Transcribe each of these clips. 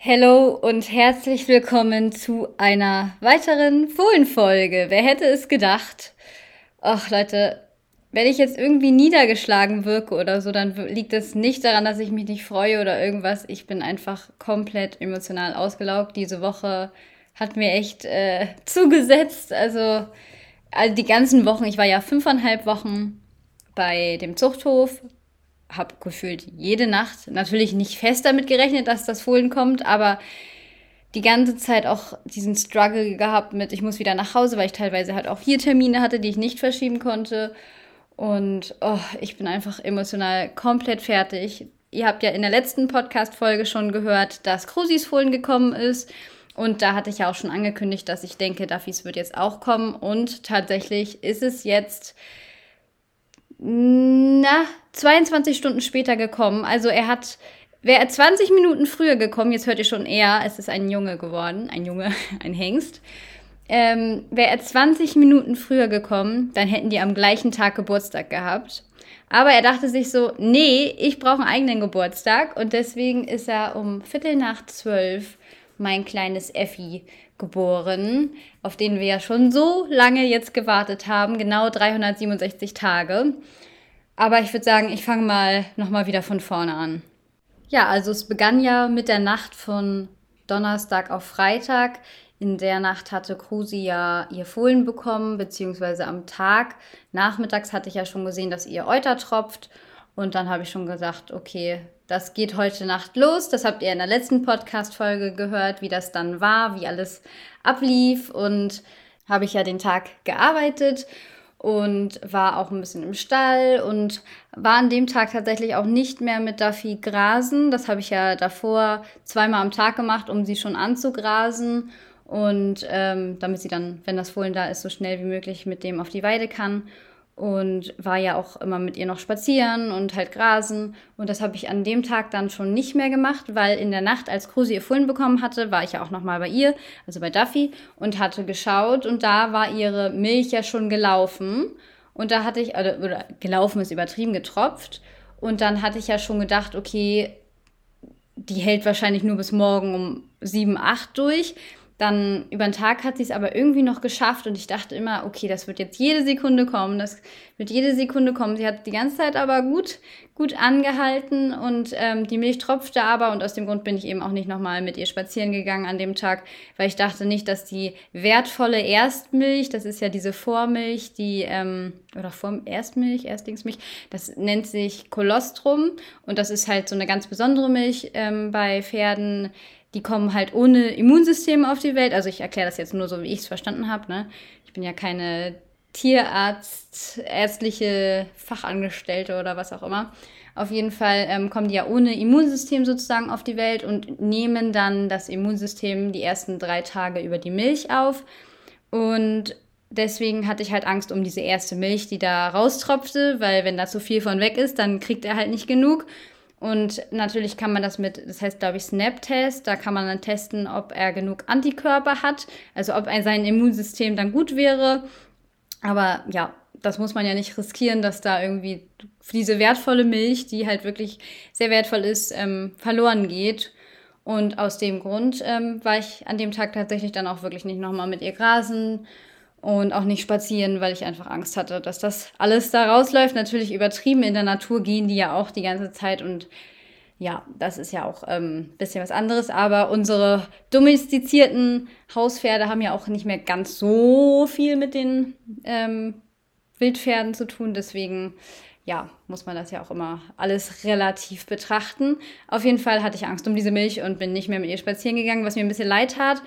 Hallo und herzlich willkommen zu einer weiteren Fohlenfolge. Wer hätte es gedacht? Ach Leute, wenn ich jetzt irgendwie niedergeschlagen wirke oder so, dann liegt es nicht daran, dass ich mich nicht freue oder irgendwas. Ich bin einfach komplett emotional ausgelaugt. Diese Woche hat mir echt äh, zugesetzt. Also, also die ganzen Wochen, ich war ja fünfeinhalb Wochen bei dem Zuchthof, habe gefühlt jede Nacht, natürlich nicht fest damit gerechnet, dass das Fohlen kommt, aber die ganze Zeit auch diesen Struggle gehabt mit, ich muss wieder nach Hause, weil ich teilweise halt auch hier Termine hatte, die ich nicht verschieben konnte. Und oh, ich bin einfach emotional komplett fertig. Ihr habt ja in der letzten Podcast-Folge schon gehört, dass Krusis Fohlen gekommen ist. Und da hatte ich ja auch schon angekündigt, dass ich denke, Duffys wird jetzt auch kommen. Und tatsächlich ist es jetzt na, 22 Stunden später gekommen. Also er hat, wäre er 20 Minuten früher gekommen, jetzt hört ihr schon eher, es ist ein Junge geworden, ein Junge, ein Hengst. Ähm, wäre er 20 Minuten früher gekommen, dann hätten die am gleichen Tag Geburtstag gehabt. Aber er dachte sich so, nee, ich brauche einen eigenen Geburtstag. Und deswegen ist er um Viertel nach zwölf mein kleines Effi geboren, auf den wir ja schon so lange jetzt gewartet haben, genau 367 Tage. Aber ich würde sagen, ich fange mal nochmal wieder von vorne an. Ja, also es begann ja mit der Nacht von Donnerstag auf Freitag. In der Nacht hatte Krusi ja ihr Fohlen bekommen, beziehungsweise am Tag. Nachmittags hatte ich ja schon gesehen, dass ihr Euter tropft. Und dann habe ich schon gesagt, okay, das geht heute Nacht los. Das habt ihr in der letzten Podcast-Folge gehört, wie das dann war, wie alles ablief. Und habe ich ja den Tag gearbeitet und war auch ein bisschen im Stall und war an dem Tag tatsächlich auch nicht mehr mit Duffy grasen. Das habe ich ja davor zweimal am Tag gemacht, um sie schon anzugrasen und ähm, damit sie dann, wenn das Fohlen da ist, so schnell wie möglich mit dem auf die Weide kann und war ja auch immer mit ihr noch spazieren und halt grasen. Und das habe ich an dem Tag dann schon nicht mehr gemacht, weil in der Nacht, als Krusi ihr Fohlen bekommen hatte, war ich ja auch nochmal bei ihr, also bei Duffy, und hatte geschaut und da war ihre Milch ja schon gelaufen. Und da hatte ich, oder, oder gelaufen ist übertrieben, getropft. Und dann hatte ich ja schon gedacht, okay, die hält wahrscheinlich nur bis morgen um 7, 8 durch. Dann über den Tag hat sie es aber irgendwie noch geschafft und ich dachte immer, okay, das wird jetzt jede Sekunde kommen, das wird jede Sekunde kommen. Sie hat die ganze Zeit aber gut, gut angehalten und ähm, die Milch tropfte aber und aus dem Grund bin ich eben auch nicht nochmal mit ihr spazieren gegangen an dem Tag, weil ich dachte nicht, dass die wertvolle Erstmilch, das ist ja diese Vormilch, die, ähm, oder Vor Erstmilch, Erstlingsmilch, das nennt sich Kolostrum und das ist halt so eine ganz besondere Milch ähm, bei Pferden die kommen halt ohne Immunsystem auf die Welt. Also ich erkläre das jetzt nur so, wie ich es verstanden habe. Ne? Ich bin ja keine Tierarzt, ärztliche Fachangestellte oder was auch immer. Auf jeden Fall ähm, kommen die ja ohne Immunsystem sozusagen auf die Welt und nehmen dann das Immunsystem die ersten drei Tage über die Milch auf. Und deswegen hatte ich halt Angst um diese erste Milch, die da raustropfte, weil wenn da zu viel von weg ist, dann kriegt er halt nicht genug. Und natürlich kann man das mit, das heißt, glaube ich, Snap-Test, da kann man dann testen, ob er genug Antikörper hat, also ob sein Immunsystem dann gut wäre. Aber ja, das muss man ja nicht riskieren, dass da irgendwie diese wertvolle Milch, die halt wirklich sehr wertvoll ist, ähm, verloren geht. Und aus dem Grund ähm, war ich an dem Tag tatsächlich dann auch wirklich nicht nochmal mit ihr grasen und auch nicht spazieren, weil ich einfach Angst hatte, dass das alles da rausläuft. Natürlich übertrieben in der Natur gehen die ja auch die ganze Zeit und ja, das ist ja auch ein ähm, bisschen was anderes, aber unsere domestizierten Hauspferde haben ja auch nicht mehr ganz so viel mit den ähm, Wildpferden zu tun, deswegen ja, muss man das ja auch immer alles relativ betrachten. Auf jeden Fall hatte ich Angst um diese Milch und bin nicht mehr mit ihr spazieren gegangen, was mir ein bisschen leid tat,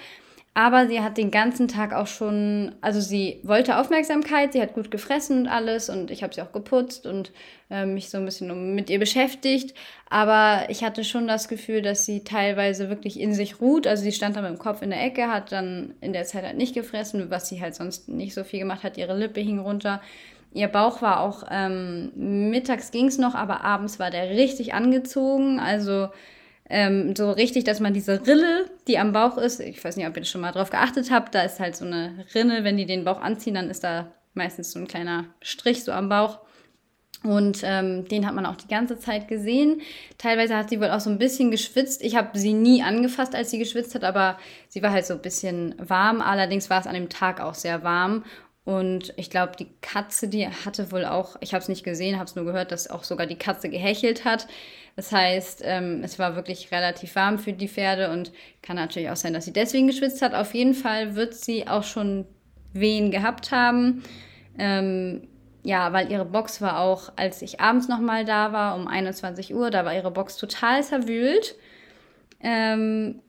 aber sie hat den ganzen Tag auch schon, also sie wollte Aufmerksamkeit, sie hat gut gefressen und alles und ich habe sie auch geputzt und äh, mich so ein bisschen mit ihr beschäftigt. Aber ich hatte schon das Gefühl, dass sie teilweise wirklich in sich ruht. Also sie stand da mit dem Kopf in der Ecke, hat dann in der Zeit halt nicht gefressen, was sie halt sonst nicht so viel gemacht hat. Ihre Lippe hing runter. Ihr Bauch war auch, ähm, mittags ging es noch, aber abends war der richtig angezogen. Also ähm, so richtig, dass man diese Rille, die am Bauch ist, ich weiß nicht, ob ihr schon mal drauf geachtet habt, da ist halt so eine Rinne, wenn die den Bauch anziehen, dann ist da meistens so ein kleiner Strich so am Bauch. Und ähm, den hat man auch die ganze Zeit gesehen. Teilweise hat sie wohl auch so ein bisschen geschwitzt. Ich habe sie nie angefasst, als sie geschwitzt hat, aber sie war halt so ein bisschen warm. Allerdings war es an dem Tag auch sehr warm. Und ich glaube, die Katze, die hatte wohl auch, ich habe es nicht gesehen, habe es nur gehört, dass auch sogar die Katze gehechelt hat. Das heißt, ähm, es war wirklich relativ warm für die Pferde und kann natürlich auch sein, dass sie deswegen geschwitzt hat. Auf jeden Fall wird sie auch schon Wehen gehabt haben. Ähm, ja, weil ihre Box war auch, als ich abends nochmal da war, um 21 Uhr, da war ihre Box total zerwühlt. Ähm,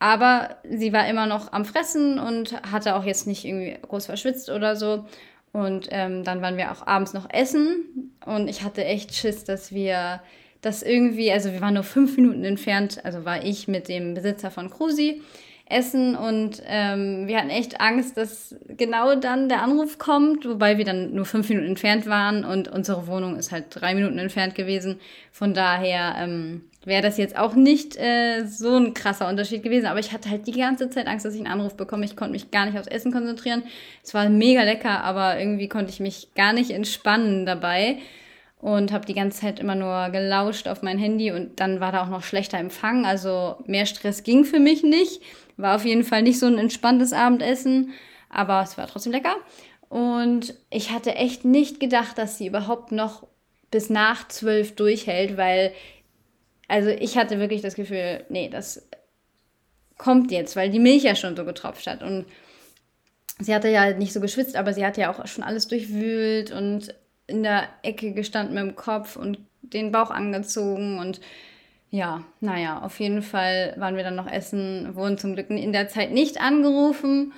aber sie war immer noch am Fressen und hatte auch jetzt nicht irgendwie groß verschwitzt oder so. Und ähm, dann waren wir auch abends noch essen und ich hatte echt Schiss, dass wir das irgendwie, also wir waren nur fünf Minuten entfernt, also war ich mit dem Besitzer von Krusi essen und ähm, wir hatten echt Angst, dass genau dann der Anruf kommt, wobei wir dann nur fünf Minuten entfernt waren und unsere Wohnung ist halt drei Minuten entfernt gewesen. Von daher ähm, wäre das jetzt auch nicht äh, so ein krasser Unterschied gewesen, aber ich hatte halt die ganze Zeit Angst, dass ich einen Anruf bekomme. Ich konnte mich gar nicht aufs Essen konzentrieren. Es war mega lecker, aber irgendwie konnte ich mich gar nicht entspannen dabei und habe die ganze Zeit immer nur gelauscht auf mein Handy und dann war da auch noch schlechter Empfang. Also mehr Stress ging für mich nicht. War auf jeden Fall nicht so ein entspanntes Abendessen, aber es war trotzdem lecker. Und ich hatte echt nicht gedacht, dass sie überhaupt noch bis nach zwölf durchhält, weil, also ich hatte wirklich das Gefühl, nee, das kommt jetzt, weil die Milch ja schon so getropft hat. Und sie hatte ja nicht so geschwitzt, aber sie hatte ja auch schon alles durchwühlt und in der Ecke gestanden mit dem Kopf und den Bauch angezogen und ja, naja, auf jeden Fall waren wir dann noch essen, wurden zum Glück in der Zeit nicht angerufen.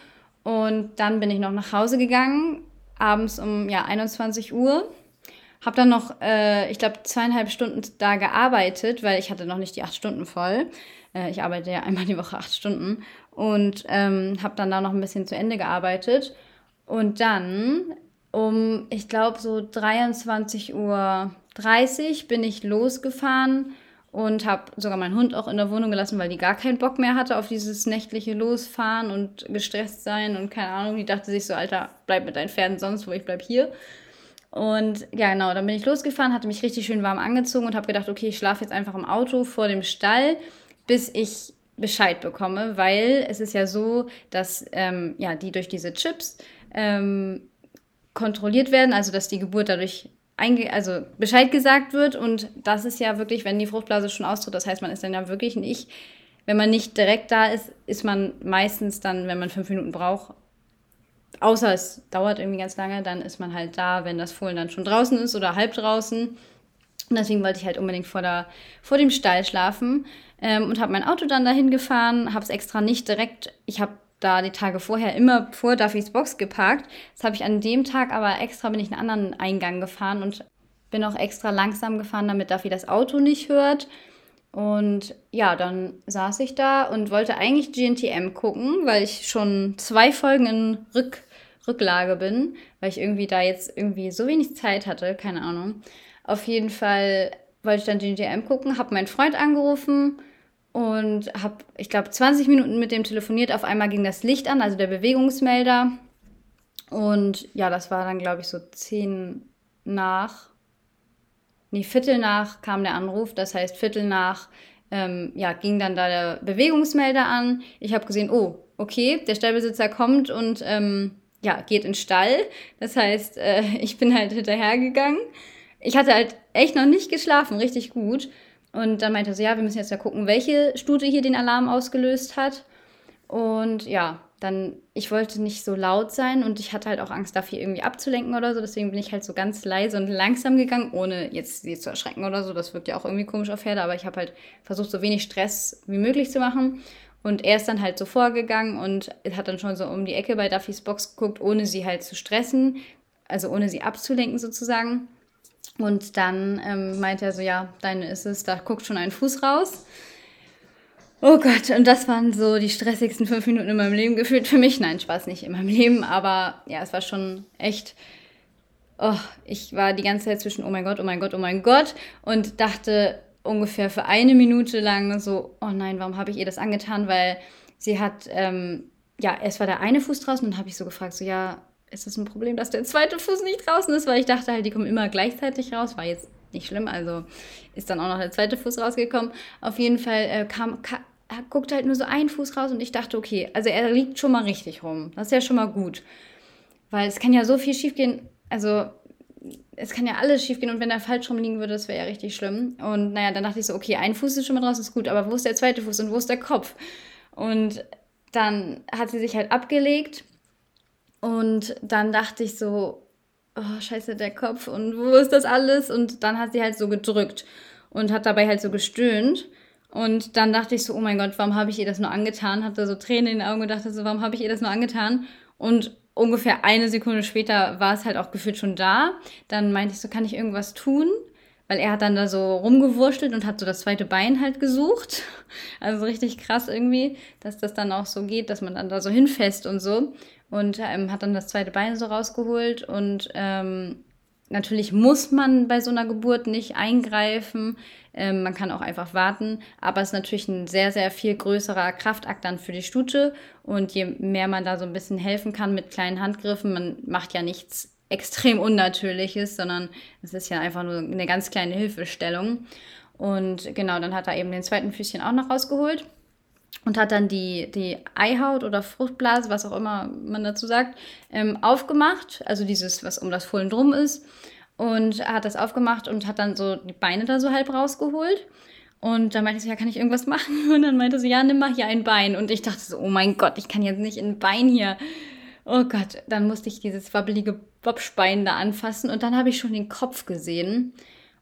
Und dann bin ich noch nach Hause gegangen, abends um ja, 21 Uhr. Habe dann noch, äh, ich glaube, zweieinhalb Stunden da gearbeitet, weil ich hatte noch nicht die acht Stunden voll. Äh, ich arbeite ja einmal die Woche acht Stunden. Und ähm, habe dann da noch ein bisschen zu Ende gearbeitet. Und dann um, ich glaube, so 23.30 Uhr bin ich losgefahren und habe sogar meinen Hund auch in der Wohnung gelassen, weil die gar keinen Bock mehr hatte auf dieses nächtliche Losfahren und gestresst sein und keine Ahnung. Die dachte sich so, Alter, bleib mit deinen Pferden sonst wo, ich bleib hier. Und ja, genau, dann bin ich losgefahren, hatte mich richtig schön warm angezogen und habe gedacht, okay, ich schlafe jetzt einfach im Auto vor dem Stall, bis ich Bescheid bekomme, weil es ist ja so, dass ähm, ja, die durch diese Chips ähm, kontrolliert werden, also dass die Geburt dadurch also Bescheid gesagt wird. Und das ist ja wirklich, wenn die Fruchtblase schon austritt, das heißt, man ist dann ja wirklich nicht, wenn man nicht direkt da ist, ist man meistens dann, wenn man fünf Minuten braucht, außer es dauert irgendwie ganz lange, dann ist man halt da, wenn das Fohlen dann schon draußen ist oder halb draußen. Und deswegen wollte ich halt unbedingt vor, der, vor dem Stall schlafen ähm, und habe mein Auto dann dahin gefahren, habe es extra nicht direkt, ich habe da die Tage vorher immer vor Duffys Box geparkt. Das habe ich an dem Tag aber extra, bin ich einen anderen Eingang gefahren und bin auch extra langsam gefahren, damit Duffy das Auto nicht hört. Und ja, dann saß ich da und wollte eigentlich GNTM gucken, weil ich schon zwei Folgen in Rück Rücklage bin, weil ich irgendwie da jetzt irgendwie so wenig Zeit hatte, keine Ahnung. Auf jeden Fall wollte ich dann GNTM gucken, habe meinen Freund angerufen und habe, ich glaube, 20 Minuten mit dem telefoniert. Auf einmal ging das Licht an, also der Bewegungsmelder. Und ja, das war dann, glaube ich, so 10 nach, nee, Viertel nach kam der Anruf. Das heißt, Viertel nach, ähm, ja, ging dann da der Bewegungsmelder an. Ich habe gesehen, oh, okay, der Stallbesitzer kommt und ähm, ja, geht in den Stall. Das heißt, äh, ich bin halt hinterhergegangen. Ich hatte halt echt noch nicht geschlafen, richtig gut. Und dann meinte sie, ja, wir müssen jetzt ja gucken, welche Stute hier den Alarm ausgelöst hat. Und ja, dann, ich wollte nicht so laut sein und ich hatte halt auch Angst, dafür irgendwie abzulenken oder so. Deswegen bin ich halt so ganz leise und langsam gegangen, ohne jetzt sie zu erschrecken oder so. Das wirkt ja auch irgendwie komisch auf Pferde, aber ich habe halt versucht, so wenig Stress wie möglich zu machen. Und er ist dann halt so vorgegangen und hat dann schon so um die Ecke bei Duffys Box geguckt, ohne sie halt zu stressen, also ohne sie abzulenken sozusagen. Und dann ähm, meinte er so, ja, deine ist es, da guckt schon ein Fuß raus. Oh Gott, und das waren so die stressigsten fünf Minuten in meinem Leben gefühlt für mich. Nein, Spaß nicht in meinem Leben, aber ja, es war schon echt. Oh, ich war die ganze Zeit zwischen Oh mein Gott, oh mein Gott, oh mein Gott und dachte ungefähr für eine Minute lang so, oh nein, warum habe ich ihr das angetan? Weil sie hat, ähm, ja, es war der eine Fuß draußen und habe ich so gefragt, so ja, ist es ein Problem, dass der zweite Fuß nicht draußen ist, weil ich dachte halt, die kommen immer gleichzeitig raus. War jetzt nicht schlimm, also ist dann auch noch der zweite Fuß rausgekommen. Auf jeden Fall äh, kam, kam guckt halt nur so einen Fuß raus und ich dachte, okay, also er liegt schon mal richtig rum. Das ist ja schon mal gut. Weil es kann ja so viel schiefgehen. Also es kann ja alles schiefgehen und wenn er falsch rumliegen würde, das wäre ja richtig schlimm. Und naja, dann dachte ich so, okay, ein Fuß ist schon mal draußen, ist gut, aber wo ist der zweite Fuß und wo ist der Kopf? Und dann hat sie sich halt abgelegt und dann dachte ich so, oh, scheiße, der Kopf und wo ist das alles? Und dann hat sie halt so gedrückt und hat dabei halt so gestöhnt. Und dann dachte ich so, oh mein Gott, warum habe ich ihr das nur angetan? Hatte so Tränen in den Augen und dachte so, warum habe ich ihr das nur angetan? Und ungefähr eine Sekunde später war es halt auch gefühlt schon da. Dann meinte ich so, kann ich irgendwas tun? Weil er hat dann da so rumgewurschtelt und hat so das zweite Bein halt gesucht. Also richtig krass irgendwie, dass das dann auch so geht, dass man dann da so hinfasst und so. Und ähm, hat dann das zweite Bein so rausgeholt und ähm, Natürlich muss man bei so einer Geburt nicht eingreifen. Ähm, man kann auch einfach warten. Aber es ist natürlich ein sehr, sehr viel größerer Kraftakt dann für die Stute. Und je mehr man da so ein bisschen helfen kann mit kleinen Handgriffen, man macht ja nichts extrem Unnatürliches, sondern es ist ja einfach nur eine ganz kleine Hilfestellung. Und genau, dann hat er eben den zweiten Füßchen auch noch rausgeholt und hat dann die, die Eihaut oder Fruchtblase, was auch immer man dazu sagt, ähm, aufgemacht. Also dieses, was um das Fohlen drum ist. Und hat das aufgemacht und hat dann so die Beine da so halb rausgeholt. Und dann meinte so, ja, kann ich irgendwas machen? Und dann meinte sie, ja, nimm mal hier ein Bein. Und ich dachte so, oh mein Gott, ich kann jetzt nicht ein Bein hier. Oh Gott, dann musste ich dieses wabbelige Bobsbein da anfassen. Und dann habe ich schon den Kopf gesehen.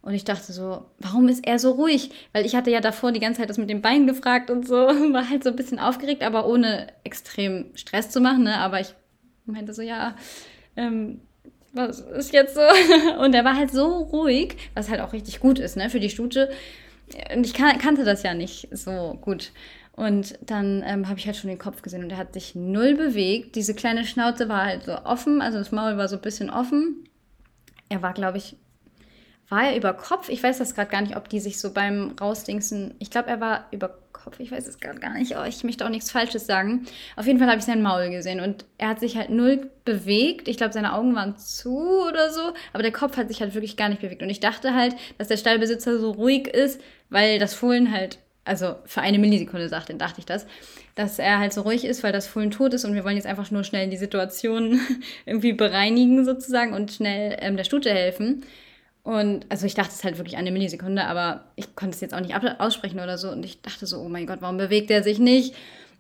Und ich dachte so, warum ist er so ruhig? Weil ich hatte ja davor die ganze Zeit das mit dem Bein gefragt und so, war halt so ein bisschen aufgeregt, aber ohne extrem Stress zu machen. Ne? Aber ich meinte so, ja, ähm, was ist jetzt so? Und er war halt so ruhig, was halt auch richtig gut ist, ne, für die Stute. Und ich kan kannte das ja nicht so gut. Und dann ähm, habe ich halt schon den Kopf gesehen und er hat sich null bewegt. Diese kleine Schnauze war halt so offen, also das Maul war so ein bisschen offen. Er war, glaube ich, war er über Kopf? Ich weiß das gerade gar nicht, ob die sich so beim Rausdingsen. Ich glaube, er war über Kopf. Ich weiß es gerade gar nicht. Oh, ich möchte auch nichts Falsches sagen. Auf jeden Fall habe ich sein Maul gesehen und er hat sich halt null bewegt. Ich glaube, seine Augen waren zu oder so, aber der Kopf hat sich halt wirklich gar nicht bewegt. Und ich dachte halt, dass der Stallbesitzer so ruhig ist, weil das Fohlen halt, also für eine Millisekunde sagte, dachte ich das, dass er halt so ruhig ist, weil das Fohlen tot ist und wir wollen jetzt einfach nur schnell die Situation irgendwie bereinigen sozusagen und schnell ähm, der Stute helfen. Und also ich dachte es halt wirklich eine Millisekunde, aber ich konnte es jetzt auch nicht aussprechen oder so. Und ich dachte so, oh mein Gott, warum bewegt er sich nicht?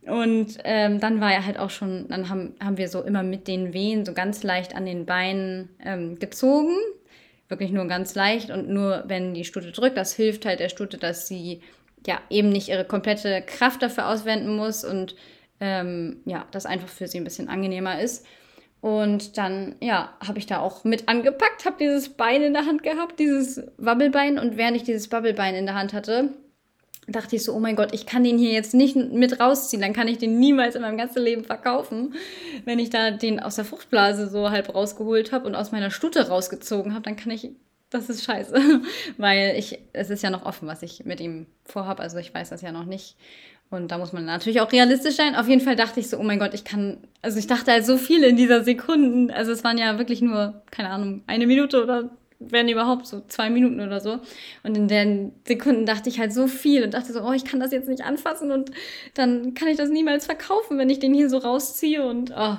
Und ähm, dann war er halt auch schon, dann haben, haben wir so immer mit den Wehen so ganz leicht an den Beinen ähm, gezogen. Wirklich nur ganz leicht und nur wenn die Stute drückt, das hilft halt der Stute, dass sie ja eben nicht ihre komplette Kraft dafür auswenden muss und ähm, ja, das einfach für sie ein bisschen angenehmer ist. Und dann, ja, habe ich da auch mit angepackt, habe dieses Bein in der Hand gehabt, dieses Wabbelbein. Und während ich dieses Wabbelbein in der Hand hatte, dachte ich so, oh mein Gott, ich kann den hier jetzt nicht mit rausziehen, dann kann ich den niemals in meinem ganzen Leben verkaufen. Wenn ich da den aus der Fruchtblase so halb rausgeholt habe und aus meiner Stute rausgezogen habe, dann kann ich, das ist scheiße, weil ich, es ist ja noch offen, was ich mit ihm vorhabe, also ich weiß das ja noch nicht. Und da muss man natürlich auch realistisch sein. Auf jeden Fall dachte ich so, oh mein Gott, ich kann, also ich dachte halt so viel in dieser Sekunden. Also es waren ja wirklich nur, keine Ahnung, eine Minute oder werden überhaupt so zwei Minuten oder so. Und in den Sekunden dachte ich halt so viel und dachte so, oh, ich kann das jetzt nicht anfassen und dann kann ich das niemals verkaufen, wenn ich den hier so rausziehe und oh,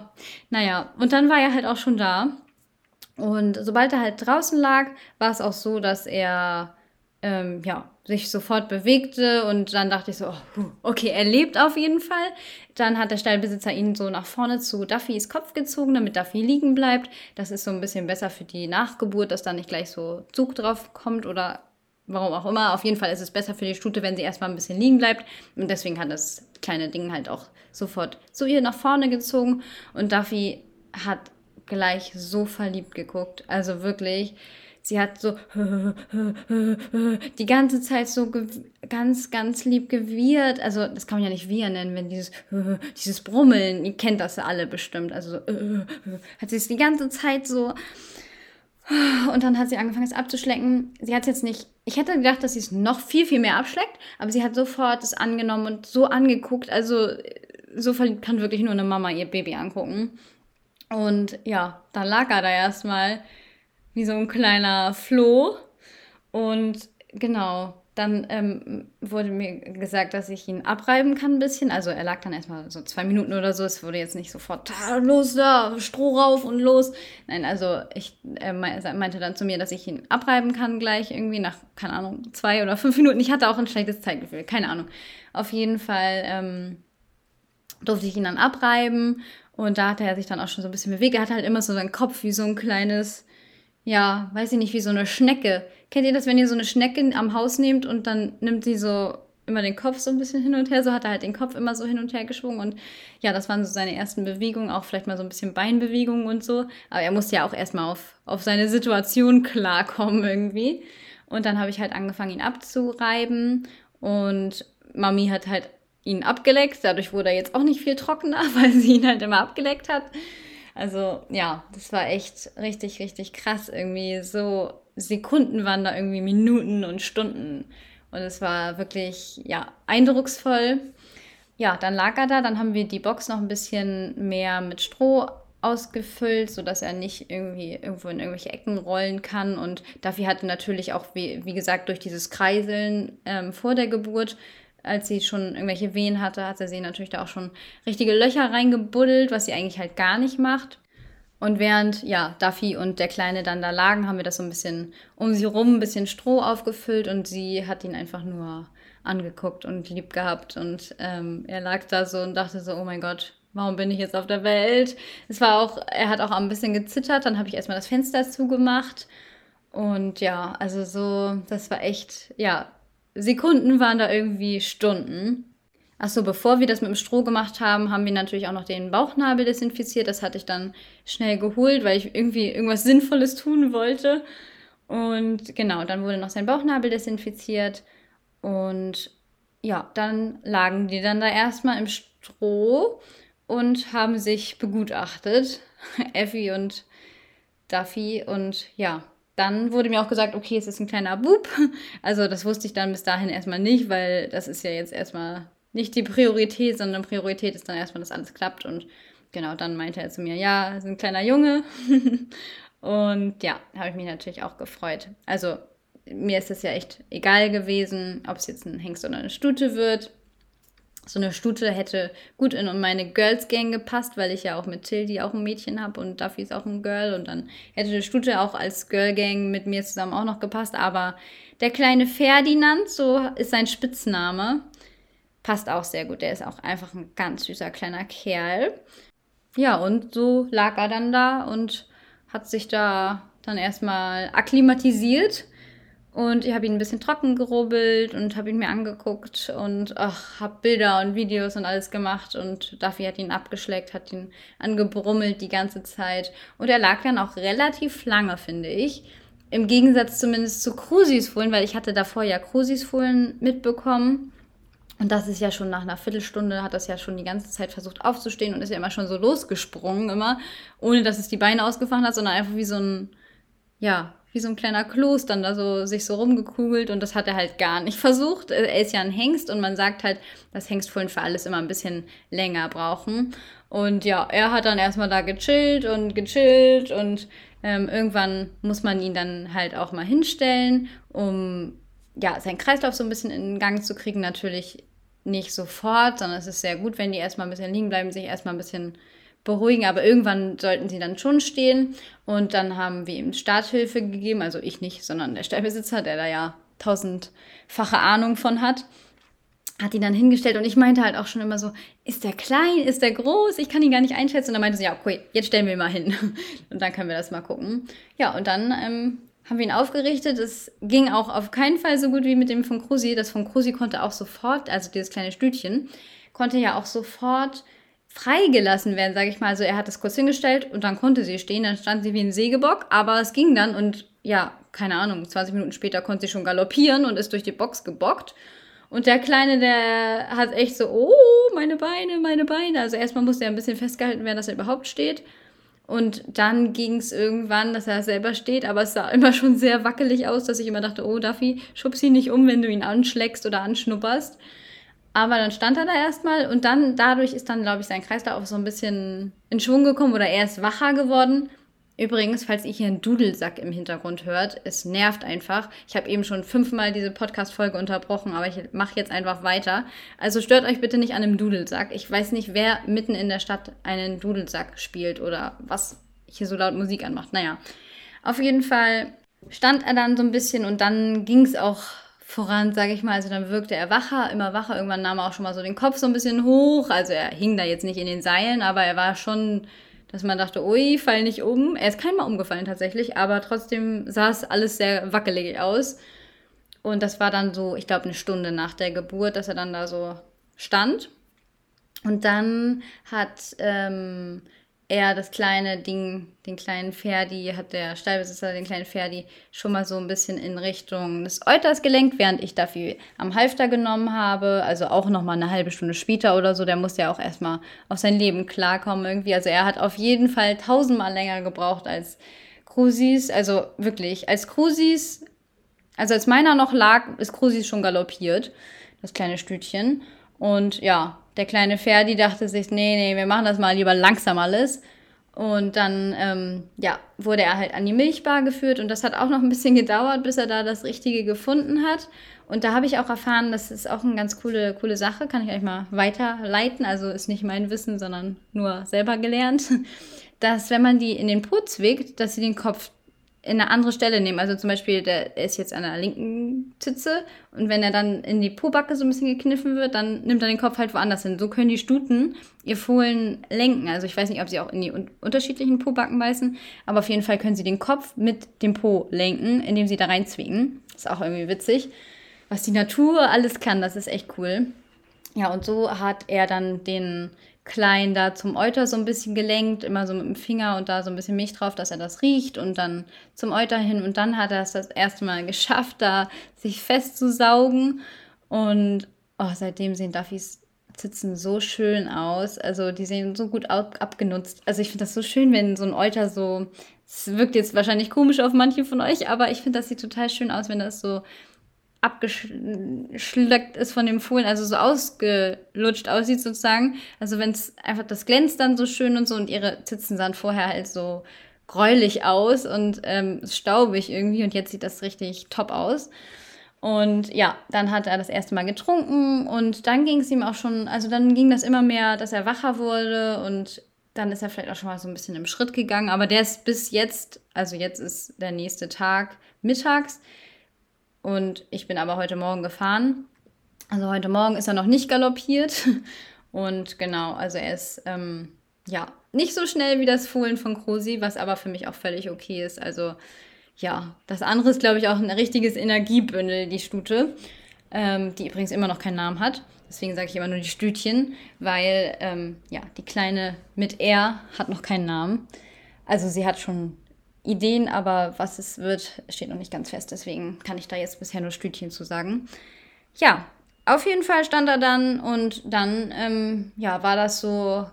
naja. Und dann war er halt auch schon da. Und sobald er halt draußen lag, war es auch so, dass er ähm, ja, sich sofort bewegte und dann dachte ich so, oh, okay, er lebt auf jeden Fall. Dann hat der Stallbesitzer ihn so nach vorne zu Duffys Kopf gezogen, damit Duffy liegen bleibt. Das ist so ein bisschen besser für die Nachgeburt, dass da nicht gleich so Zug drauf kommt oder warum auch immer. Auf jeden Fall ist es besser für die Stute, wenn sie erstmal ein bisschen liegen bleibt. Und deswegen hat das kleine Ding halt auch sofort zu ihr nach vorne gezogen. Und Duffy hat gleich so verliebt geguckt. Also wirklich sie hat so die ganze Zeit so ganz, ganz lieb gewirrt. Also das kann man ja nicht wir nennen, wenn dieses, dieses Brummeln, ihr kennt das alle bestimmt. Also hat sie es die ganze Zeit so. Und dann hat sie angefangen, es abzuschlecken. Sie hat es jetzt nicht. Ich hätte gedacht, dass sie es noch viel, viel mehr abschleckt, aber sie hat sofort es angenommen und so angeguckt. Also, so verliebt kann wirklich nur eine Mama ihr Baby angucken. Und ja, dann lag er da erstmal wie so ein kleiner Floh. Und genau, dann ähm, wurde mir gesagt, dass ich ihn abreiben kann ein bisschen. Also er lag dann erstmal so zwei Minuten oder so. Es wurde jetzt nicht sofort, los da, Stroh rauf und los. Nein, also ich er meinte dann zu mir, dass ich ihn abreiben kann gleich irgendwie nach, keine Ahnung, zwei oder fünf Minuten. Ich hatte auch ein schlechtes Zeitgefühl, keine Ahnung. Auf jeden Fall ähm, durfte ich ihn dann abreiben und da hatte er sich dann auch schon so ein bisschen bewegt. Er hatte halt immer so seinen Kopf wie so ein kleines ja, weiß ich nicht, wie so eine Schnecke. Kennt ihr das, wenn ihr so eine Schnecke am Haus nehmt und dann nimmt sie so immer den Kopf so ein bisschen hin und her, so hat er halt den Kopf immer so hin und her geschwungen und ja, das waren so seine ersten Bewegungen, auch vielleicht mal so ein bisschen Beinbewegungen und so, aber er musste ja auch erstmal auf, auf seine Situation klarkommen irgendwie. Und dann habe ich halt angefangen, ihn abzureiben und Mami hat halt ihn abgeleckt, dadurch wurde er jetzt auch nicht viel trockener, weil sie ihn halt immer abgeleckt hat also ja, das war echt richtig, richtig krass. Irgendwie so Sekunden waren da irgendwie Minuten und Stunden. Und es war wirklich, ja, eindrucksvoll. Ja, dann lag er da, dann haben wir die Box noch ein bisschen mehr mit Stroh ausgefüllt, sodass er nicht irgendwie irgendwo in irgendwelche Ecken rollen kann. Und Duffy hatte natürlich auch, wie, wie gesagt, durch dieses Kreiseln ähm, vor der Geburt als sie schon irgendwelche Wehen hatte, hat sie natürlich da auch schon richtige Löcher reingebuddelt, was sie eigentlich halt gar nicht macht. Und während, ja, Duffy und der Kleine dann da lagen, haben wir das so ein bisschen um sie rum, ein bisschen Stroh aufgefüllt und sie hat ihn einfach nur angeguckt und lieb gehabt. Und ähm, er lag da so und dachte so, oh mein Gott, warum bin ich jetzt auf der Welt? Es war auch, er hat auch ein bisschen gezittert, dann habe ich erstmal das Fenster zugemacht. Und ja, also so, das war echt, ja, Sekunden waren da irgendwie Stunden. Achso, bevor wir das mit dem Stroh gemacht haben, haben wir natürlich auch noch den Bauchnabel desinfiziert. Das hatte ich dann schnell geholt, weil ich irgendwie irgendwas Sinnvolles tun wollte. Und genau, dann wurde noch sein Bauchnabel desinfiziert. Und ja, dann lagen die dann da erstmal im Stroh und haben sich begutachtet. Effie und Duffy. Und ja, dann wurde mir auch gesagt, okay, es ist ein kleiner Bub. Also das wusste ich dann bis dahin erstmal nicht, weil das ist ja jetzt erstmal nicht die Priorität, sondern Priorität ist dann erstmal, dass alles klappt. Und genau, dann meinte er zu mir, ja, es ist ein kleiner Junge. und ja, habe ich mich natürlich auch gefreut. Also mir ist es ja echt egal gewesen, ob es jetzt ein Hengst oder eine Stute wird so eine Stute hätte gut in meine Girls Gang gepasst, weil ich ja auch mit Tildy auch ein Mädchen habe und Duffy ist auch ein Girl und dann hätte die Stute auch als Girl Gang mit mir zusammen auch noch gepasst, aber der kleine Ferdinand, so ist sein Spitzname, passt auch sehr gut. Der ist auch einfach ein ganz süßer kleiner Kerl. Ja, und so lag er dann da und hat sich da dann erstmal akklimatisiert und ich habe ihn ein bisschen trocken gerubbelt und habe ihn mir angeguckt und habe Bilder und Videos und alles gemacht. Und Duffy hat ihn abgeschleckt, hat ihn angebrummelt die ganze Zeit. Und er lag dann auch relativ lange, finde ich. Im Gegensatz zumindest zu Krusis Fohlen, weil ich hatte davor ja Krusis Fohlen mitbekommen. Und das ist ja schon nach einer Viertelstunde, hat das ja schon die ganze Zeit versucht aufzustehen und ist ja immer schon so losgesprungen, immer, ohne dass es die Beine ausgefahren hat, sondern einfach wie so ein, ja, wie so ein kleiner Kloß dann da so sich so rumgekugelt und das hat er halt gar nicht versucht. Er ist ja ein Hengst und man sagt halt, dass Hengstfohlen für alles immer ein bisschen länger brauchen. Und ja, er hat dann erstmal da gechillt und gechillt und ähm, irgendwann muss man ihn dann halt auch mal hinstellen, um ja, seinen Kreislauf so ein bisschen in Gang zu kriegen. Natürlich nicht sofort, sondern es ist sehr gut, wenn die erstmal ein bisschen liegen bleiben, sich erstmal ein bisschen beruhigen, aber irgendwann sollten sie dann schon stehen. Und dann haben wir ihm Starthilfe gegeben, also ich nicht, sondern der Stallbesitzer, der da ja tausendfache Ahnung von hat, hat ihn dann hingestellt und ich meinte halt auch schon immer so, ist der klein, ist der groß, ich kann ihn gar nicht einschätzen. Und dann meinte sie, ja, okay, jetzt stellen wir ihn mal hin. Und dann können wir das mal gucken. Ja, und dann ähm, haben wir ihn aufgerichtet. Es ging auch auf keinen Fall so gut wie mit dem von Krusi. Das von Krusi konnte auch sofort, also dieses kleine Stütchen, konnte ja auch sofort freigelassen werden, sage ich mal. Also er hat das kurz hingestellt und dann konnte sie stehen, dann stand sie wie ein Sägebock, aber es ging dann und ja, keine Ahnung, 20 Minuten später konnte sie schon galoppieren und ist durch die Box gebockt. Und der Kleine, der hat echt so, oh, meine Beine, meine Beine. Also erstmal musste er ein bisschen festgehalten werden, dass er überhaupt steht. Und dann ging es irgendwann, dass er selber steht, aber es sah immer schon sehr wackelig aus, dass ich immer dachte, oh Duffy, schub sie nicht um, wenn du ihn anschlägst oder anschnupperst. Aber dann stand er da erstmal und dann dadurch ist dann, glaube ich, sein Kreislauf so ein bisschen in Schwung gekommen oder er ist wacher geworden. Übrigens, falls ihr hier einen Dudelsack im Hintergrund hört, es nervt einfach. Ich habe eben schon fünfmal diese Podcast-Folge unterbrochen, aber ich mache jetzt einfach weiter. Also stört euch bitte nicht an einem Dudelsack. Ich weiß nicht, wer mitten in der Stadt einen Dudelsack spielt oder was hier so laut Musik anmacht. Naja, auf jeden Fall stand er dann so ein bisschen und dann ging es auch voran, sage ich mal. Also dann wirkte er wacher, immer wacher. Irgendwann nahm er auch schon mal so den Kopf so ein bisschen hoch. Also er hing da jetzt nicht in den Seilen, aber er war schon, dass man dachte, ui, fall nicht um. Er ist keinmal umgefallen tatsächlich, aber trotzdem sah es alles sehr wackelig aus. Und das war dann so, ich glaube, eine Stunde nach der Geburt, dass er dann da so stand. Und dann hat ähm, er das kleine Ding, den kleinen Ferdi, hat der Stallbesitzer den kleinen Ferdi schon mal so ein bisschen in Richtung des Euters gelenkt, während ich dafür am Halfter genommen habe. Also auch noch mal eine halbe Stunde später oder so. Der muss ja auch erstmal auf sein Leben klarkommen irgendwie. Also er hat auf jeden Fall tausendmal länger gebraucht als Crucis. Also wirklich, als Crucis, also als meiner noch lag, ist Crucis schon galoppiert, das kleine Stütchen. Und ja, der kleine Ferdi dachte sich, nee, nee, wir machen das mal lieber langsam alles. Und dann, ähm, ja, wurde er halt an die Milchbar geführt und das hat auch noch ein bisschen gedauert, bis er da das Richtige gefunden hat. Und da habe ich auch erfahren, das ist auch eine ganz coole, coole Sache, kann ich euch mal weiterleiten. Also ist nicht mein Wissen, sondern nur selber gelernt, dass wenn man die in den Po zwickt, dass sie den Kopf in eine andere Stelle nehmen. Also zum Beispiel, der ist jetzt an der linken Zitze und wenn er dann in die Pobacke so ein bisschen gekniffen wird, dann nimmt er den Kopf halt woanders hin. So können die Stuten ihr Fohlen lenken. Also ich weiß nicht, ob sie auch in die un unterschiedlichen Pobacken beißen, aber auf jeden Fall können sie den Kopf mit dem Po lenken, indem sie da reinzwicken. Ist auch irgendwie witzig. Was die Natur alles kann, das ist echt cool. Ja, und so hat er dann den klein da zum Euter so ein bisschen gelenkt, immer so mit dem Finger und da so ein bisschen Milch drauf, dass er das riecht und dann zum Euter hin. Und dann hat er es das erste Mal geschafft, da sich festzusaugen. Und oh, seitdem sehen Duffys Zitzen so schön aus, also die sehen so gut abgenutzt. Also ich finde das so schön, wenn so ein Euter so, es wirkt jetzt wahrscheinlich komisch auf manche von euch, aber ich finde, das sieht total schön aus, wenn das so abgeschleckt ist von dem Fohlen, also so ausgelutscht aussieht sozusagen. Also wenn es einfach, das glänzt dann so schön und so und ihre Zitzen sahen vorher halt so gräulich aus und ähm, staubig irgendwie und jetzt sieht das richtig top aus. Und ja, dann hat er das erste Mal getrunken und dann ging es ihm auch schon, also dann ging das immer mehr, dass er wacher wurde und dann ist er vielleicht auch schon mal so ein bisschen im Schritt gegangen, aber der ist bis jetzt, also jetzt ist der nächste Tag mittags, und ich bin aber heute Morgen gefahren. Also heute Morgen ist er noch nicht galoppiert. Und genau, also er ist ähm, ja nicht so schnell wie das Fohlen von Krusi, was aber für mich auch völlig okay ist. Also ja, das andere ist, glaube ich, auch ein richtiges Energiebündel, die Stute, ähm, die übrigens immer noch keinen Namen hat. Deswegen sage ich immer nur die Stütchen, weil ähm, ja, die kleine mit R hat noch keinen Namen. Also sie hat schon Ideen, aber was es wird, steht noch nicht ganz fest. Deswegen kann ich da jetzt bisher nur Stütchen zu sagen. Ja, auf jeden Fall stand er dann und dann ähm, ja, war das so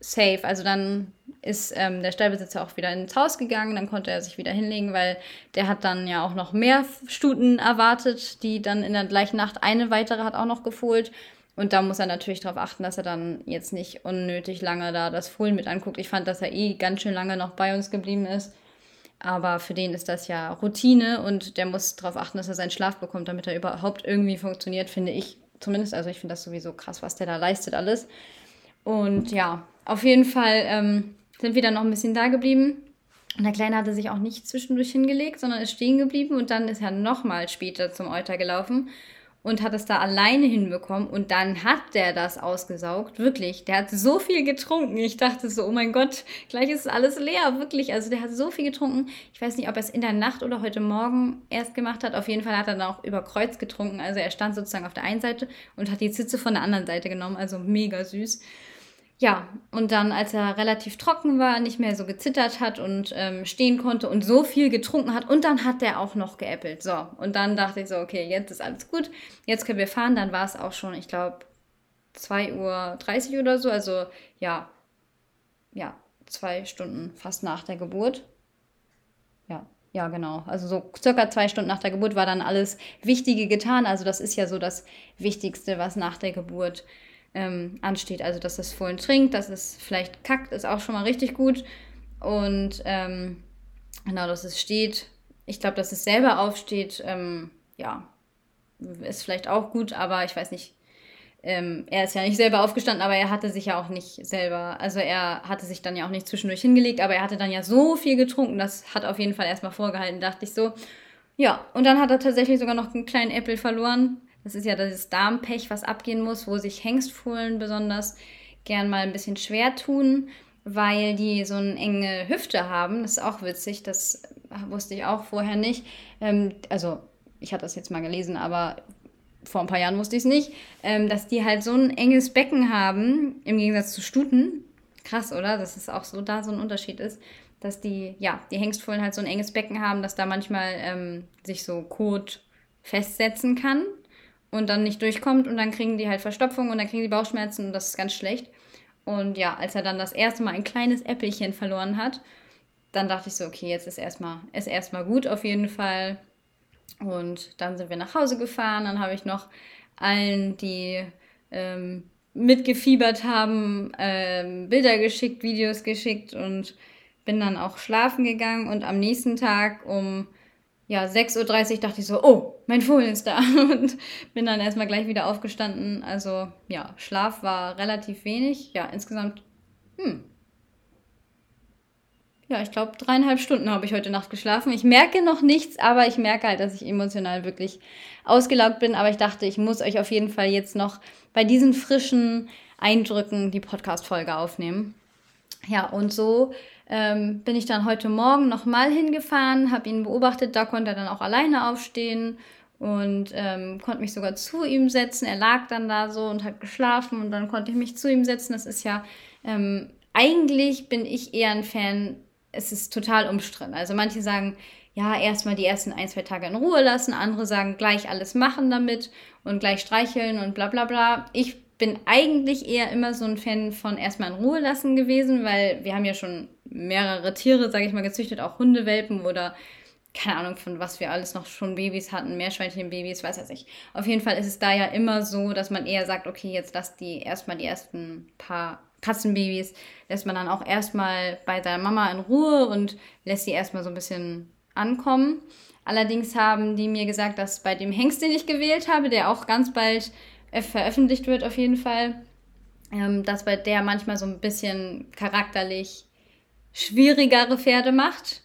safe. Also dann ist ähm, der Stallbesitzer auch wieder ins Haus gegangen, dann konnte er sich wieder hinlegen, weil der hat dann ja auch noch mehr Stuten erwartet, die dann in der gleichen Nacht eine weitere hat auch noch gefohlt. Und da muss er natürlich darauf achten, dass er dann jetzt nicht unnötig lange da das Fohlen mit anguckt. Ich fand, dass er eh ganz schön lange noch bei uns geblieben ist. Aber für den ist das ja Routine und der muss darauf achten, dass er seinen Schlaf bekommt, damit er überhaupt irgendwie funktioniert, finde ich zumindest. Also ich finde das sowieso krass, was der da leistet alles. Und ja, auf jeden Fall ähm, sind wir dann noch ein bisschen da geblieben. Und der Kleine hatte sich auch nicht zwischendurch hingelegt, sondern ist stehen geblieben und dann ist er nochmal später zum Euter gelaufen und hat es da alleine hinbekommen und dann hat der das ausgesaugt, wirklich. Der hat so viel getrunken. Ich dachte so, oh mein Gott, gleich ist alles leer, wirklich. Also der hat so viel getrunken. Ich weiß nicht, ob er es in der Nacht oder heute Morgen erst gemacht hat. Auf jeden Fall hat er dann auch über Kreuz getrunken. Also er stand sozusagen auf der einen Seite und hat die Zitze von der anderen Seite genommen. Also mega süß. Ja, und dann, als er relativ trocken war, nicht mehr so gezittert hat und ähm, stehen konnte und so viel getrunken hat und dann hat der auch noch geäppelt. So, und dann dachte ich so, okay, jetzt ist alles gut, jetzt können wir fahren. Dann war es auch schon, ich glaube, 2.30 Uhr oder so, also ja, ja, zwei Stunden fast nach der Geburt. Ja, ja, genau. Also so circa zwei Stunden nach der Geburt war dann alles Wichtige getan. Also das ist ja so das Wichtigste, was nach der Geburt ähm, ansteht. Also dass es Fohlen trinkt, dass es vielleicht kackt, ist auch schon mal richtig gut. Und ähm, genau, dass es steht. Ich glaube, dass es selber aufsteht, ähm, ja, ist vielleicht auch gut, aber ich weiß nicht, ähm, er ist ja nicht selber aufgestanden, aber er hatte sich ja auch nicht selber, also er hatte sich dann ja auch nicht zwischendurch hingelegt, aber er hatte dann ja so viel getrunken, das hat auf jeden Fall erstmal vorgehalten, dachte ich so. Ja, und dann hat er tatsächlich sogar noch einen kleinen Äppel verloren. Das ist ja das Darmpech, was abgehen muss, wo sich Hengstfohlen besonders gern mal ein bisschen schwer tun, weil die so eine enge Hüfte haben. Das ist auch witzig, das wusste ich auch vorher nicht. Ähm, also ich hatte das jetzt mal gelesen, aber vor ein paar Jahren wusste ich es nicht, ähm, dass die halt so ein enges Becken haben, im Gegensatz zu Stuten. Krass, oder? Dass es auch so da so ein Unterschied ist, dass die, ja, die Hengstfohlen halt so ein enges Becken haben, dass da manchmal ähm, sich so Kot festsetzen kann und dann nicht durchkommt und dann kriegen die halt Verstopfung und dann kriegen die Bauchschmerzen und das ist ganz schlecht. Und ja, als er dann das erste Mal ein kleines Äppelchen verloren hat, dann dachte ich so, okay, jetzt ist erstmal ist erstmal gut auf jeden Fall. Und dann sind wir nach Hause gefahren. Dann habe ich noch allen, die ähm, mitgefiebert haben, ähm, Bilder geschickt, Videos geschickt und bin dann auch schlafen gegangen. Und am nächsten Tag um ja, 6.30 Uhr dachte ich so, oh, mein Fohlen ist da. Und bin dann erstmal gleich wieder aufgestanden. Also ja, Schlaf war relativ wenig. Ja, insgesamt, hm, ja, ich glaube, dreieinhalb Stunden habe ich heute Nacht geschlafen. Ich merke noch nichts, aber ich merke halt, dass ich emotional wirklich ausgelaugt bin. Aber ich dachte, ich muss euch auf jeden Fall jetzt noch bei diesen frischen Eindrücken die Podcast-Folge aufnehmen. Ja, und so ähm, bin ich dann heute Morgen nochmal hingefahren, habe ihn beobachtet. Da konnte er dann auch alleine aufstehen und ähm, konnte mich sogar zu ihm setzen. Er lag dann da so und hat geschlafen und dann konnte ich mich zu ihm setzen. Das ist ja, ähm, eigentlich bin ich eher ein Fan es ist total umstritten. Also manche sagen, ja, erstmal die ersten ein, zwei Tage in Ruhe lassen, andere sagen, gleich alles machen damit und gleich streicheln und bla bla bla. Ich bin eigentlich eher immer so ein Fan von erstmal in Ruhe lassen gewesen, weil wir haben ja schon mehrere Tiere, sage ich mal, gezüchtet, auch Hundewelpen oder keine Ahnung, von was wir alles noch schon Babys hatten, Meerschweinchenbabys, weiß ich nicht. Auf jeden Fall ist es da ja immer so, dass man eher sagt, okay, jetzt lass die erstmal die ersten paar Katzenbabys lässt man dann auch erstmal bei seiner Mama in Ruhe und lässt sie erstmal so ein bisschen ankommen. Allerdings haben die mir gesagt, dass bei dem Hengst, den ich gewählt habe, der auch ganz bald äh, veröffentlicht wird auf jeden Fall, ähm, dass bei der manchmal so ein bisschen charakterlich schwierigere Pferde macht.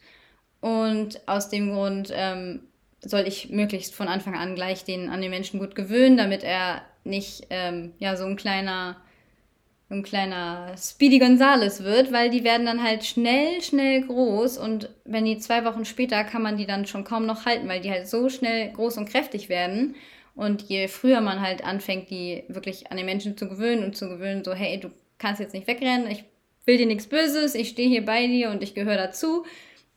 Und aus dem Grund ähm, soll ich möglichst von Anfang an gleich den an den Menschen gut gewöhnen, damit er nicht ähm, ja so ein kleiner ein kleiner Speedy Gonzales wird, weil die werden dann halt schnell, schnell groß und wenn die zwei Wochen später kann man die dann schon kaum noch halten, weil die halt so schnell groß und kräftig werden. Und je früher man halt anfängt, die wirklich an den Menschen zu gewöhnen und zu gewöhnen, so, hey, du kannst jetzt nicht wegrennen, ich will dir nichts Böses, ich stehe hier bei dir und ich gehöre dazu,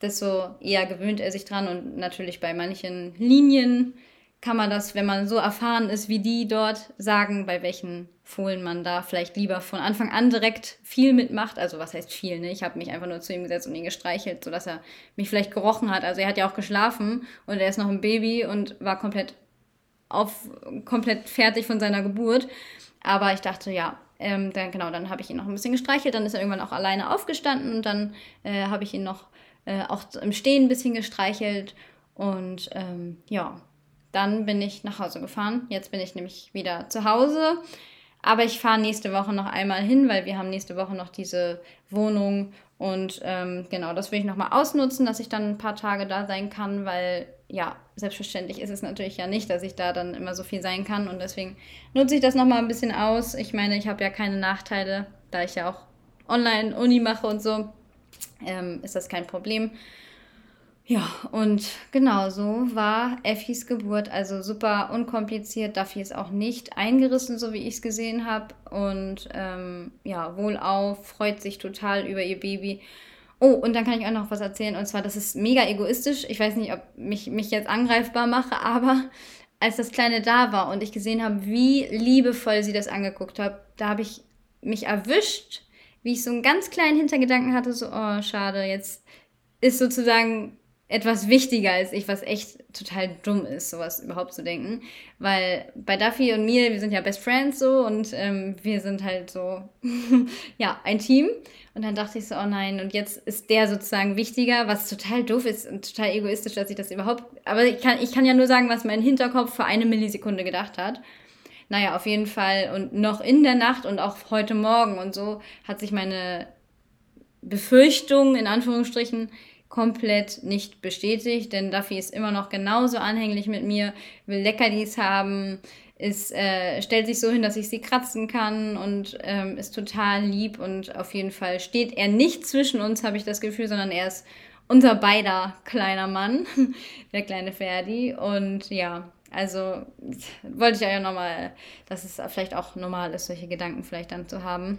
desto eher gewöhnt er sich dran und natürlich bei manchen Linien kann man das, wenn man so erfahren ist wie die dort, sagen, bei welchen Fohlen man da vielleicht lieber von Anfang an direkt viel mitmacht. Also was heißt viel, ne? Ich habe mich einfach nur zu ihm gesetzt und ihn gestreichelt, sodass er mich vielleicht gerochen hat. Also er hat ja auch geschlafen und er ist noch ein Baby und war komplett auf, komplett fertig von seiner Geburt. Aber ich dachte, ja, ähm, dann, genau, dann habe ich ihn noch ein bisschen gestreichelt, dann ist er irgendwann auch alleine aufgestanden und dann äh, habe ich ihn noch äh, auch im Stehen ein bisschen gestreichelt und ähm, ja, dann bin ich nach Hause gefahren. Jetzt bin ich nämlich wieder zu Hause. Aber ich fahre nächste Woche noch einmal hin, weil wir haben nächste Woche noch diese Wohnung. Und ähm, genau, das will ich nochmal ausnutzen, dass ich dann ein paar Tage da sein kann, weil ja, selbstverständlich ist es natürlich ja nicht, dass ich da dann immer so viel sein kann. Und deswegen nutze ich das nochmal ein bisschen aus. Ich meine, ich habe ja keine Nachteile, da ich ja auch Online-Uni mache und so, ähm, ist das kein Problem. Ja, und genau so war Effis Geburt. Also super unkompliziert. Duffy ist auch nicht eingerissen, so wie ich es gesehen habe. Und ähm, ja, wohlauf, freut sich total über ihr Baby. Oh, und dann kann ich auch noch was erzählen. Und zwar, das ist mega egoistisch. Ich weiß nicht, ob mich mich jetzt angreifbar mache, aber als das Kleine da war und ich gesehen habe, wie liebevoll sie das angeguckt hat, da habe ich mich erwischt, wie ich so einen ganz kleinen Hintergedanken hatte, so, oh, schade, jetzt ist sozusagen etwas wichtiger als ich, was echt total dumm ist, sowas überhaupt zu denken. Weil bei Duffy und mir, wir sind ja Best Friends so und ähm, wir sind halt so, ja, ein Team. Und dann dachte ich so, oh nein, und jetzt ist der sozusagen wichtiger, was total doof ist und total egoistisch, dass ich das überhaupt. Aber ich kann, ich kann ja nur sagen, was mein Hinterkopf für eine Millisekunde gedacht hat. Naja, auf jeden Fall. Und noch in der Nacht und auch heute Morgen und so hat sich meine Befürchtung, in Anführungsstrichen, komplett nicht bestätigt, denn Duffy ist immer noch genauso anhänglich mit mir, will Leckerlis haben, ist, äh, stellt sich so hin, dass ich sie kratzen kann und ähm, ist total lieb und auf jeden Fall steht er nicht zwischen uns, habe ich das Gefühl, sondern er ist unser beider kleiner Mann, der kleine Ferdi. Und ja, also wollte ich ja nochmal, dass es vielleicht auch normal ist, solche Gedanken vielleicht dann zu haben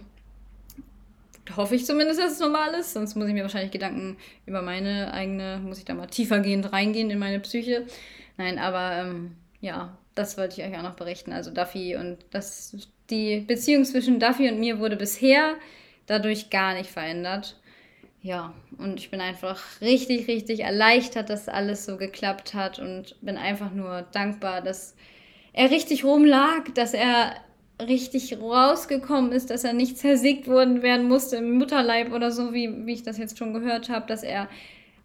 hoffe ich zumindest, dass es normal ist. Sonst muss ich mir wahrscheinlich Gedanken über meine eigene, muss ich da mal tiefergehend reingehen in meine Psyche. Nein, aber ähm, ja, das wollte ich euch auch noch berichten. Also Duffy und das, die Beziehung zwischen Duffy und mir wurde bisher dadurch gar nicht verändert. Ja, und ich bin einfach richtig, richtig erleichtert, dass alles so geklappt hat und bin einfach nur dankbar, dass er richtig rumlag, dass er richtig rausgekommen ist, dass er nicht zersägt worden werden musste im Mutterleib oder so, wie, wie ich das jetzt schon gehört habe, dass er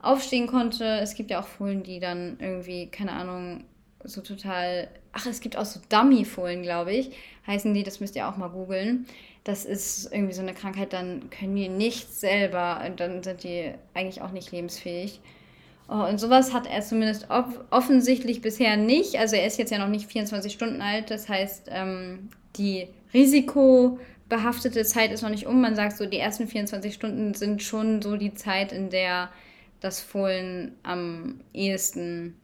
aufstehen konnte. Es gibt ja auch Fohlen, die dann irgendwie, keine Ahnung, so total. Ach, es gibt auch so Dummy-Fohlen, glaube ich. Heißen die, das müsst ihr auch mal googeln. Das ist irgendwie so eine Krankheit, dann können die nichts selber, dann sind die eigentlich auch nicht lebensfähig. Oh, und sowas hat er zumindest offensichtlich bisher nicht. Also er ist jetzt ja noch nicht 24 Stunden alt. Das heißt, ähm, die risikobehaftete Zeit ist noch nicht um. Man sagt so, die ersten 24 Stunden sind schon so die Zeit, in der das Fohlen am ehesten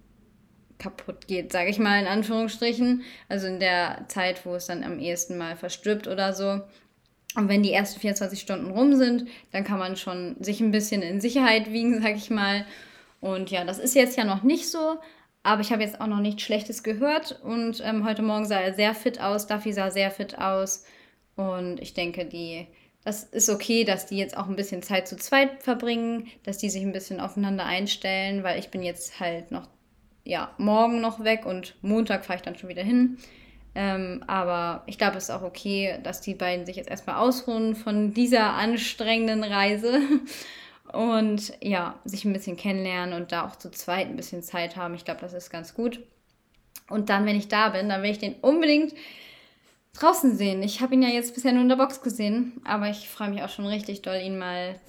kaputt geht, sage ich mal in Anführungsstrichen. Also in der Zeit, wo es dann am ehesten mal verstirbt oder so. Und wenn die ersten 24 Stunden rum sind, dann kann man schon sich ein bisschen in Sicherheit wiegen, sage ich mal. Und ja, das ist jetzt ja noch nicht so, aber ich habe jetzt auch noch nichts Schlechtes gehört und ähm, heute Morgen sah er sehr fit aus. Duffy sah sehr fit aus. Und ich denke, die, das ist okay, dass die jetzt auch ein bisschen Zeit zu zweit verbringen, dass die sich ein bisschen aufeinander einstellen, weil ich bin jetzt halt noch, ja, morgen noch weg und Montag fahre ich dann schon wieder hin. Ähm, aber ich glaube, es ist auch okay, dass die beiden sich jetzt erstmal ausruhen von dieser anstrengenden Reise und ja, sich ein bisschen kennenlernen und da auch zu zweit ein bisschen Zeit haben. Ich glaube, das ist ganz gut. Und dann, wenn ich da bin, dann will ich den unbedingt draußen sehen. Ich habe ihn ja jetzt bisher nur in der Box gesehen, aber ich freue mich auch schon richtig doll, ihn mal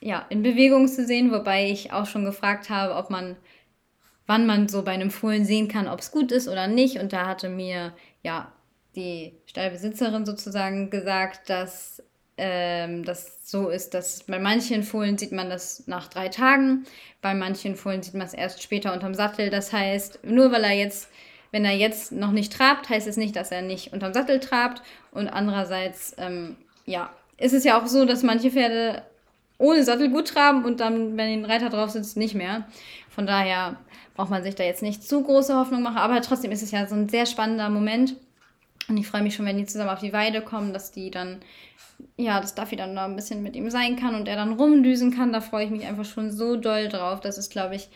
ja, in Bewegung zu sehen, wobei ich auch schon gefragt habe, ob man, wann man so bei einem Fohlen sehen kann, ob es gut ist oder nicht. Und da hatte mir ja die Stallbesitzerin sozusagen gesagt, dass ähm, das so ist, dass bei manchen Fohlen sieht man das nach drei Tagen, bei manchen Fohlen sieht man es erst später unterm Sattel. Das heißt, nur weil er jetzt, wenn er jetzt noch nicht trabt, heißt es nicht, dass er nicht unterm Sattel trabt. Und andererseits, ähm, ja, ist es ja auch so, dass manche Pferde ohne Sattel gut traben und dann, wenn ein Reiter drauf sitzt, nicht mehr. Von daher braucht man sich da jetzt nicht zu große Hoffnung machen, aber trotzdem ist es ja so ein sehr spannender Moment. Und ich freue mich schon, wenn die zusammen auf die Weide kommen, dass die dann ja, dass Duffy dann da ein bisschen mit ihm sein kann und er dann rumdüsen kann. Da freue ich mich einfach schon so doll drauf. Das ist, glaube ich,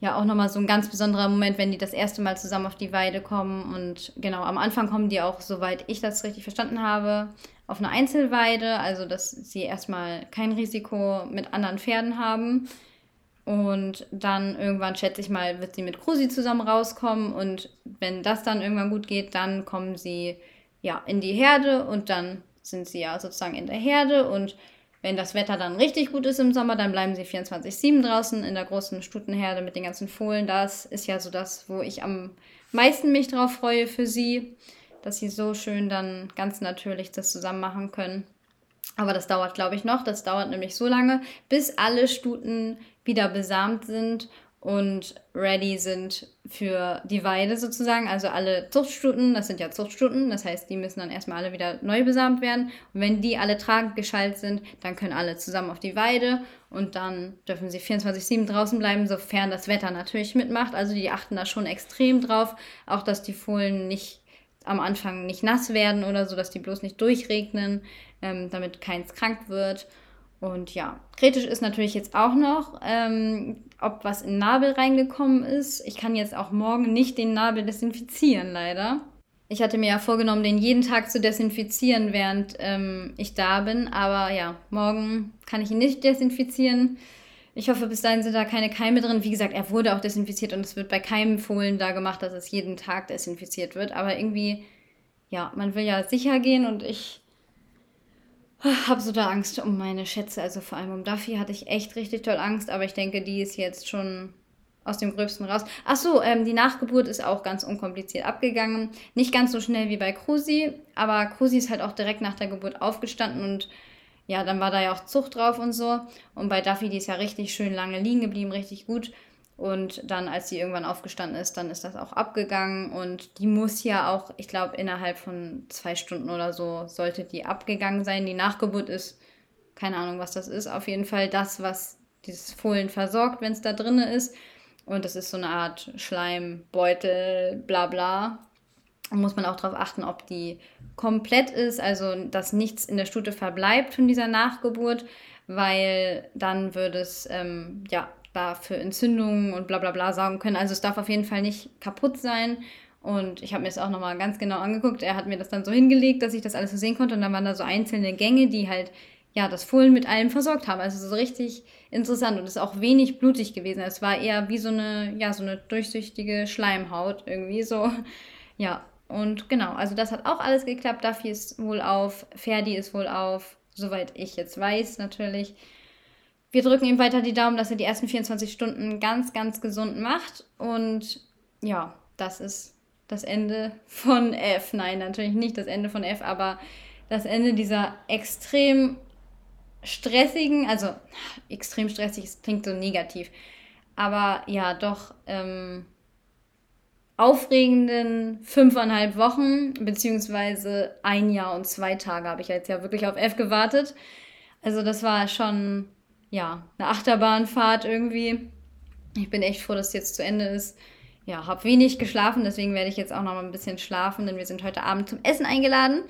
ja auch nochmal so ein ganz besonderer Moment, wenn die das erste Mal zusammen auf die Weide kommen. Und genau, am Anfang kommen die auch, soweit ich das richtig verstanden habe, auf eine Einzelweide. Also, dass sie erstmal kein Risiko mit anderen Pferden haben. Und dann irgendwann, schätze ich mal, wird sie mit Krusi zusammen rauskommen. Und wenn das dann irgendwann gut geht, dann kommen sie ja in die Herde und dann sind sie ja sozusagen in der Herde und wenn das Wetter dann richtig gut ist im Sommer, dann bleiben sie 24-7 draußen in der großen Stutenherde mit den ganzen Fohlen. Das ist ja so das, wo ich am meisten mich drauf freue für sie, dass sie so schön dann ganz natürlich das zusammen machen können. Aber das dauert, glaube ich, noch. Das dauert nämlich so lange, bis alle Stuten wieder besamt sind und ready sind für die Weide sozusagen. Also alle Zuchtstuten, das sind ja Zuchtstuten, das heißt, die müssen dann erstmal alle wieder neu besamt werden. Und wenn die alle tragend geschaltet sind, dann können alle zusammen auf die Weide und dann dürfen sie 24-7 draußen bleiben, sofern das Wetter natürlich mitmacht. Also die achten da schon extrem drauf, auch dass die Fohlen nicht am Anfang nicht nass werden oder so, dass die bloß nicht durchregnen, ähm, damit keins krank wird. Und ja, kritisch ist natürlich jetzt auch noch, ähm, ob was in den Nabel reingekommen ist. Ich kann jetzt auch morgen nicht den Nabel desinfizieren, leider. Ich hatte mir ja vorgenommen, den jeden Tag zu desinfizieren, während ähm, ich da bin. Aber ja, morgen kann ich ihn nicht desinfizieren. Ich hoffe, bis dahin sind da keine Keime drin. Wie gesagt, er wurde auch desinfiziert und es wird bei keinem Fohlen da gemacht, dass es jeden Tag desinfiziert wird. Aber irgendwie, ja, man will ja sicher gehen und ich habe so da Angst um meine Schätze. Also vor allem um Duffy hatte ich echt richtig toll Angst. Aber ich denke, die ist jetzt schon aus dem Gröbsten raus. Ach so, ähm, die Nachgeburt ist auch ganz unkompliziert abgegangen. Nicht ganz so schnell wie bei Krusi, aber Krusi ist halt auch direkt nach der Geburt aufgestanden und ja, dann war da ja auch Zucht drauf und so. Und bei Duffy, die ist ja richtig schön lange liegen geblieben, richtig gut. Und dann, als sie irgendwann aufgestanden ist, dann ist das auch abgegangen. Und die muss ja auch, ich glaube, innerhalb von zwei Stunden oder so sollte die abgegangen sein. Die Nachgeburt ist, keine Ahnung, was das ist. Auf jeden Fall das, was dieses Fohlen versorgt, wenn es da drin ist. Und das ist so eine Art Schleimbeutel, bla bla. Und muss man auch darauf achten, ob die komplett ist, also dass nichts in der Stute verbleibt von dieser Nachgeburt, weil dann würde es ähm, ja da für Entzündungen und bla bla bla sorgen können. Also es darf auf jeden Fall nicht kaputt sein. Und ich habe mir das auch nochmal ganz genau angeguckt. Er hat mir das dann so hingelegt, dass ich das alles so sehen konnte. Und dann waren da so einzelne Gänge, die halt ja das Fohlen mit allem versorgt haben. Also so richtig interessant und ist auch wenig blutig gewesen. Es war eher wie so eine ja so eine durchsichtige Schleimhaut irgendwie so. Ja, und genau, also das hat auch alles geklappt. Duffy ist wohl auf, Ferdi ist wohl auf, soweit ich jetzt weiß natürlich. Wir drücken ihm weiter die Daumen, dass er die ersten 24 Stunden ganz, ganz gesund macht. Und ja, das ist das Ende von F. Nein, natürlich nicht das Ende von F, aber das Ende dieser extrem stressigen, also extrem stressig, es klingt so negativ, aber ja, doch ähm, aufregenden fünfeinhalb Wochen, beziehungsweise ein Jahr und zwei Tage habe ich jetzt ja wirklich auf F gewartet. Also das war schon, ja, eine Achterbahnfahrt irgendwie. Ich bin echt froh, dass es jetzt zu Ende ist. Ja, habe wenig geschlafen, deswegen werde ich jetzt auch noch mal ein bisschen schlafen, denn wir sind heute Abend zum Essen eingeladen.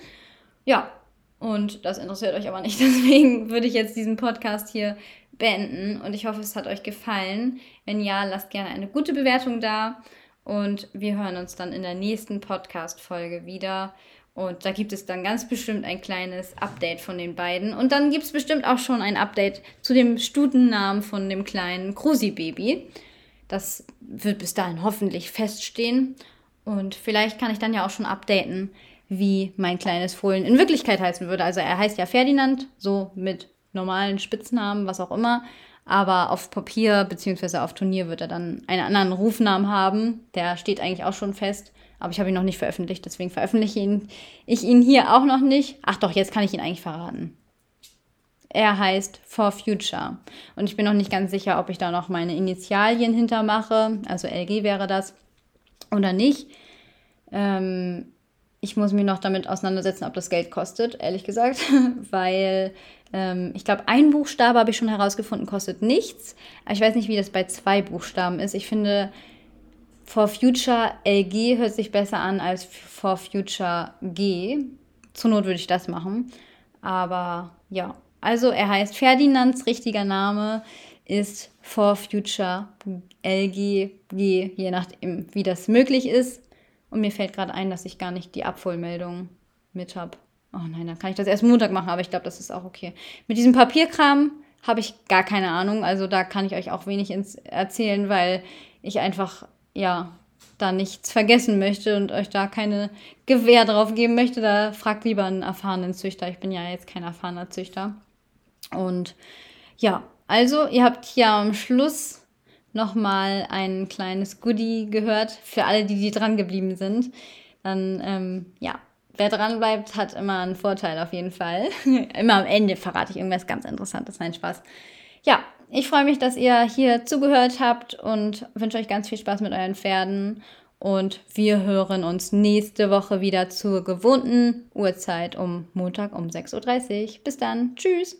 Ja, und das interessiert euch aber nicht. Deswegen würde ich jetzt diesen Podcast hier beenden. Und ich hoffe, es hat euch gefallen. Wenn ja, lasst gerne eine gute Bewertung da. Und wir hören uns dann in der nächsten Podcast-Folge wieder. Und da gibt es dann ganz bestimmt ein kleines Update von den beiden. Und dann gibt es bestimmt auch schon ein Update zu dem Stutennamen von dem kleinen Krusi-Baby. Das wird bis dahin hoffentlich feststehen. Und vielleicht kann ich dann ja auch schon updaten, wie mein kleines Fohlen in Wirklichkeit heißen würde. Also er heißt ja Ferdinand, so mit normalen Spitznamen, was auch immer. Aber auf Papier bzw. auf Turnier wird er dann einen anderen Rufnamen haben. Der steht eigentlich auch schon fest. Aber ich habe ihn noch nicht veröffentlicht, deswegen veröffentliche ihn, ich ihn hier auch noch nicht. Ach doch, jetzt kann ich ihn eigentlich verraten. Er heißt For Future. Und ich bin noch nicht ganz sicher, ob ich da noch meine Initialien hintermache. Also LG wäre das. Oder nicht. Ähm, ich muss mich noch damit auseinandersetzen, ob das Geld kostet, ehrlich gesagt, weil ähm, ich glaube, ein Buchstabe habe ich schon herausgefunden, kostet nichts. Aber ich weiß nicht, wie das bei zwei Buchstaben ist. Ich finde, For Future LG hört sich besser an als For Future G. Zur Not würde ich das machen. Aber ja, also er heißt Ferdinands richtiger Name ist For Future LG G, je nachdem, wie das möglich ist. Und mir fällt gerade ein, dass ich gar nicht die Abholmeldung mit habe. Oh nein, dann kann ich das erst Montag machen, aber ich glaube, das ist auch okay. Mit diesem Papierkram habe ich gar keine Ahnung. Also da kann ich euch auch wenig erzählen, weil ich einfach, ja, da nichts vergessen möchte und euch da keine Gewähr drauf geben möchte. Da fragt lieber einen erfahrenen Züchter. Ich bin ja jetzt kein erfahrener Züchter. Und ja, also ihr habt hier am Schluss nochmal ein kleines Goodie gehört für alle, die, die dran geblieben sind. Dann, ähm, ja, wer dran bleibt, hat immer einen Vorteil auf jeden Fall. immer am Ende verrate ich irgendwas ganz Interessantes. Nein, Spaß. Ja, ich freue mich, dass ihr hier zugehört habt und wünsche euch ganz viel Spaß mit euren Pferden. Und wir hören uns nächste Woche wieder zur gewohnten Uhrzeit um Montag um 6.30 Uhr. Bis dann. Tschüss.